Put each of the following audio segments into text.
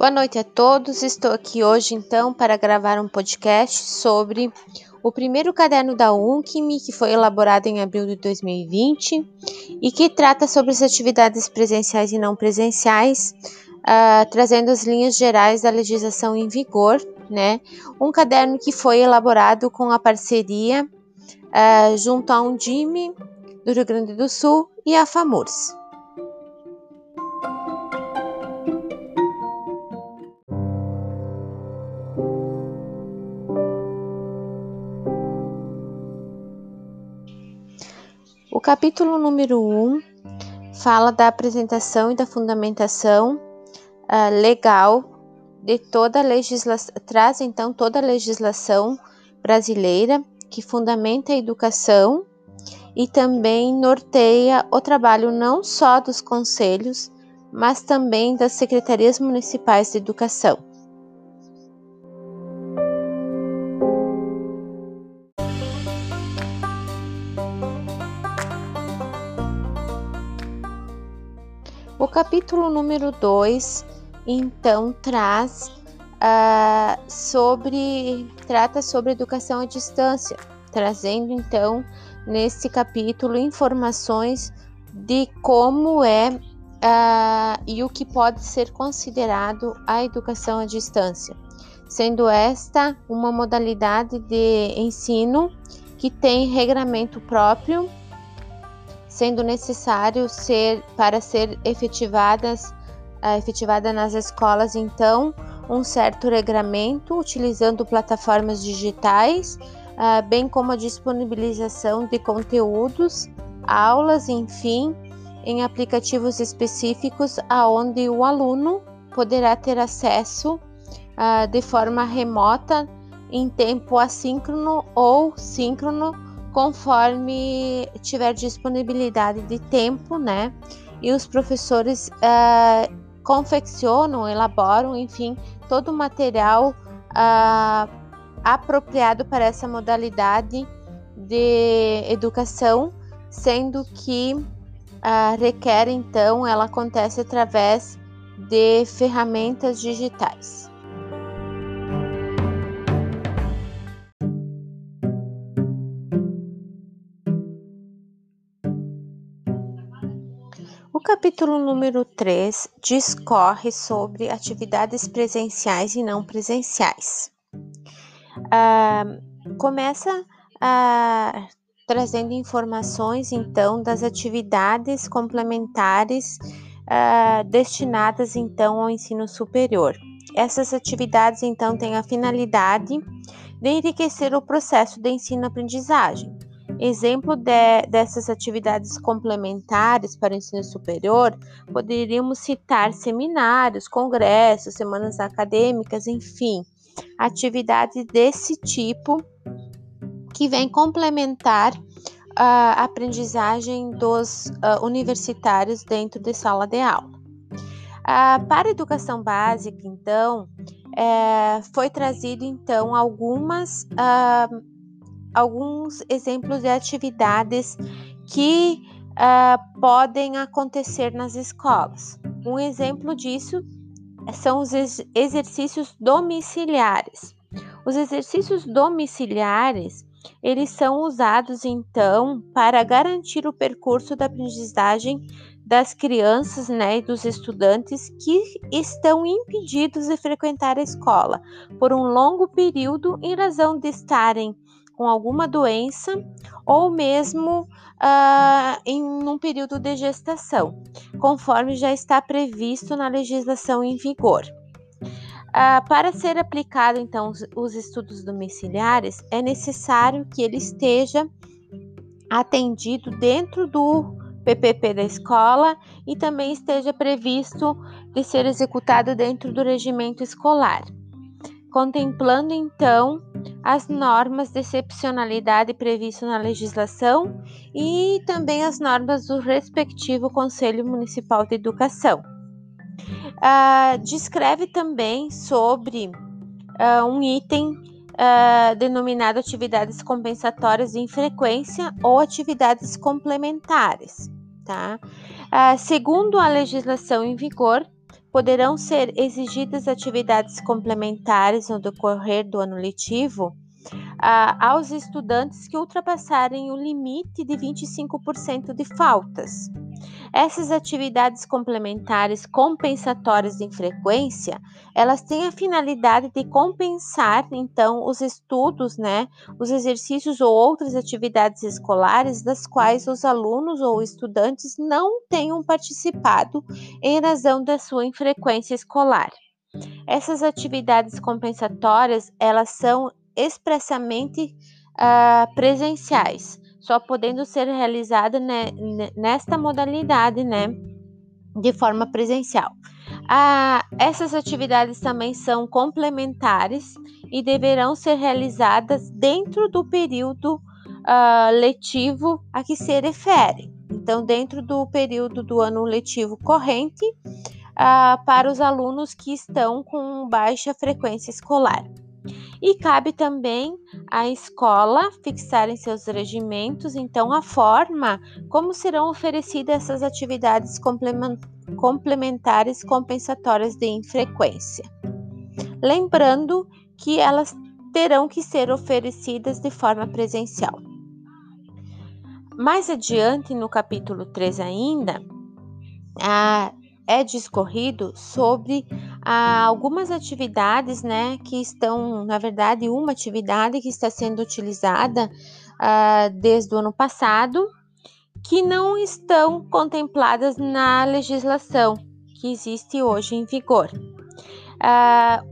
Boa noite a todos. Estou aqui hoje então para gravar um podcast sobre o primeiro caderno da UNCME, que foi elaborado em abril de 2020 e que trata sobre as atividades presenciais e não presenciais, uh, trazendo as linhas gerais da legislação em vigor, né? Um caderno que foi elaborado com a parceria uh, junto a Undime do Rio Grande do Sul e a FAMURS. O capítulo número 1 um fala da apresentação e da fundamentação uh, legal de toda a legislação, traz então toda a legislação brasileira que fundamenta a educação e também norteia o trabalho não só dos conselhos, mas também das secretarias municipais de educação. Capítulo número 2, então, traz uh, sobre trata sobre educação à distância, trazendo então nesse capítulo informações de como é uh, e o que pode ser considerado a educação à distância, sendo esta uma modalidade de ensino que tem regramento próprio sendo necessário ser para ser efetivadas uh, efetivada nas escolas então um certo regramento utilizando plataformas digitais, uh, bem como a disponibilização de conteúdos, aulas, enfim, em aplicativos específicos aonde o aluno poderá ter acesso uh, de forma remota em tempo assíncrono ou síncrono conforme tiver disponibilidade de tempo, né? E os professores uh, confeccionam, elaboram, enfim, todo o material uh, apropriado para essa modalidade de educação, sendo que uh, requer, então, ela acontece através de ferramentas digitais. O capítulo número 3 discorre sobre atividades presenciais e não presenciais. Uh, começa uh, trazendo informações, então, das atividades complementares uh, destinadas, então, ao ensino superior. Essas atividades, então, têm a finalidade de enriquecer o processo de ensino-aprendizagem Exemplo de, dessas atividades complementares para o ensino superior, poderíamos citar seminários, congressos, semanas acadêmicas, enfim, atividades desse tipo que vem complementar a aprendizagem dos uh, universitários dentro de sala de aula. Uh, para a educação básica, então, é, foi trazido então algumas uh, alguns exemplos de atividades que uh, podem acontecer nas escolas. Um exemplo disso são os ex exercícios domiciliares. Os exercícios domiciliares eles são usados então para garantir o percurso da aprendizagem das crianças né, e dos estudantes que estão impedidos de frequentar a escola por um longo período em razão de estarem com alguma doença ou mesmo uh, em um período de gestação, conforme já está previsto na legislação em vigor. Uh, para ser aplicado, então, os, os estudos domiciliares, é necessário que ele esteja atendido dentro do PPP da escola e também esteja previsto de ser executado dentro do regimento escolar contemplando então as normas de excepcionalidade previstas na legislação e também as normas do respectivo Conselho Municipal de Educação. Uh, descreve também sobre uh, um item uh, denominado atividades compensatórias em frequência ou atividades complementares. Tá? segundo a legislação em vigor, poderão ser exigidas atividades complementares no decorrer do ano letivo ah, aos estudantes que ultrapassarem o limite de 25% de faltas. Essas atividades complementares compensatórias em frequência, elas têm a finalidade de compensar então os estudos, né, os exercícios ou outras atividades escolares das quais os alunos ou estudantes não tenham participado em razão da sua infrequência escolar. Essas atividades compensatórias, elas são expressamente uh, presenciais, só podendo ser realizada né, nesta modalidade, né, de forma presencial. Ah, essas atividades também são complementares e deverão ser realizadas dentro do período ah, letivo a que se refere. Então, dentro do período do ano letivo corrente, ah, para os alunos que estão com baixa frequência escolar. E cabe também à escola fixar em seus regimentos, então, a forma como serão oferecidas essas atividades complementares compensatórias de infrequência. Lembrando que elas terão que ser oferecidas de forma presencial. Mais adiante, no capítulo 3 ainda, a, é discorrido sobre ah, algumas atividades, né, que estão, na verdade, uma atividade que está sendo utilizada ah, desde o ano passado, que não estão contempladas na legislação que existe hoje em vigor, ah,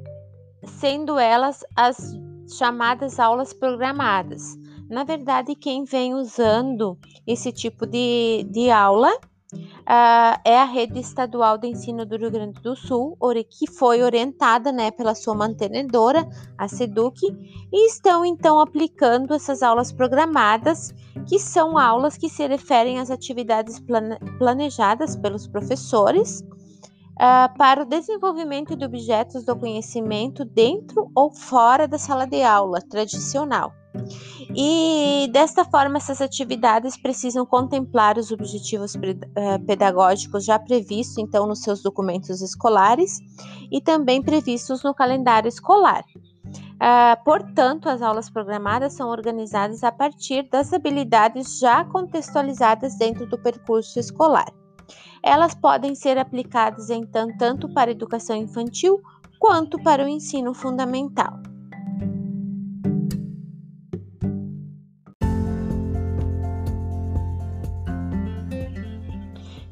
sendo elas as chamadas aulas programadas. Na verdade, quem vem usando esse tipo de, de aula uh, é a rede estadual de ensino do Rio Grande do Sul, que foi orientada né, pela sua mantenedora, a SEDUC, e estão então aplicando essas aulas programadas, que são aulas que se referem às atividades planejadas pelos professores. Uh, para o desenvolvimento de objetos do conhecimento dentro ou fora da sala de aula tradicional. E desta forma, essas atividades precisam contemplar os objetivos eh, pedagógicos já previstos, então, nos seus documentos escolares e também previstos no calendário escolar. Uh, portanto, as aulas programadas são organizadas a partir das habilidades já contextualizadas dentro do percurso escolar. Elas podem ser aplicadas, então, tanto para a educação infantil quanto para o ensino fundamental.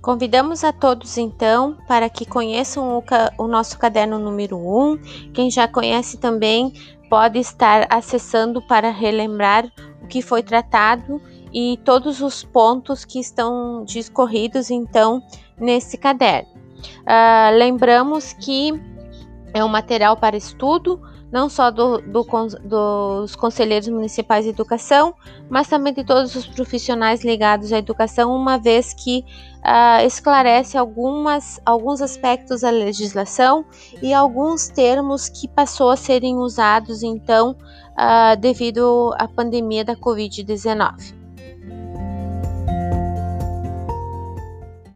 Convidamos a todos então para que conheçam o, o, nosso caderno número 1. Quem já conhece também pode estar acessando para relembrar o que foi tratado e todos os pontos que estão discorridos então nesse caderno. Uh, lembramos que é um material para estudo não só do, do, dos conselheiros municipais de educação, mas também de todos os profissionais ligados à educação, uma vez que uh, esclarece algumas, alguns aspectos da legislação e alguns termos que passou a serem usados então uh, devido à pandemia da Covid-19.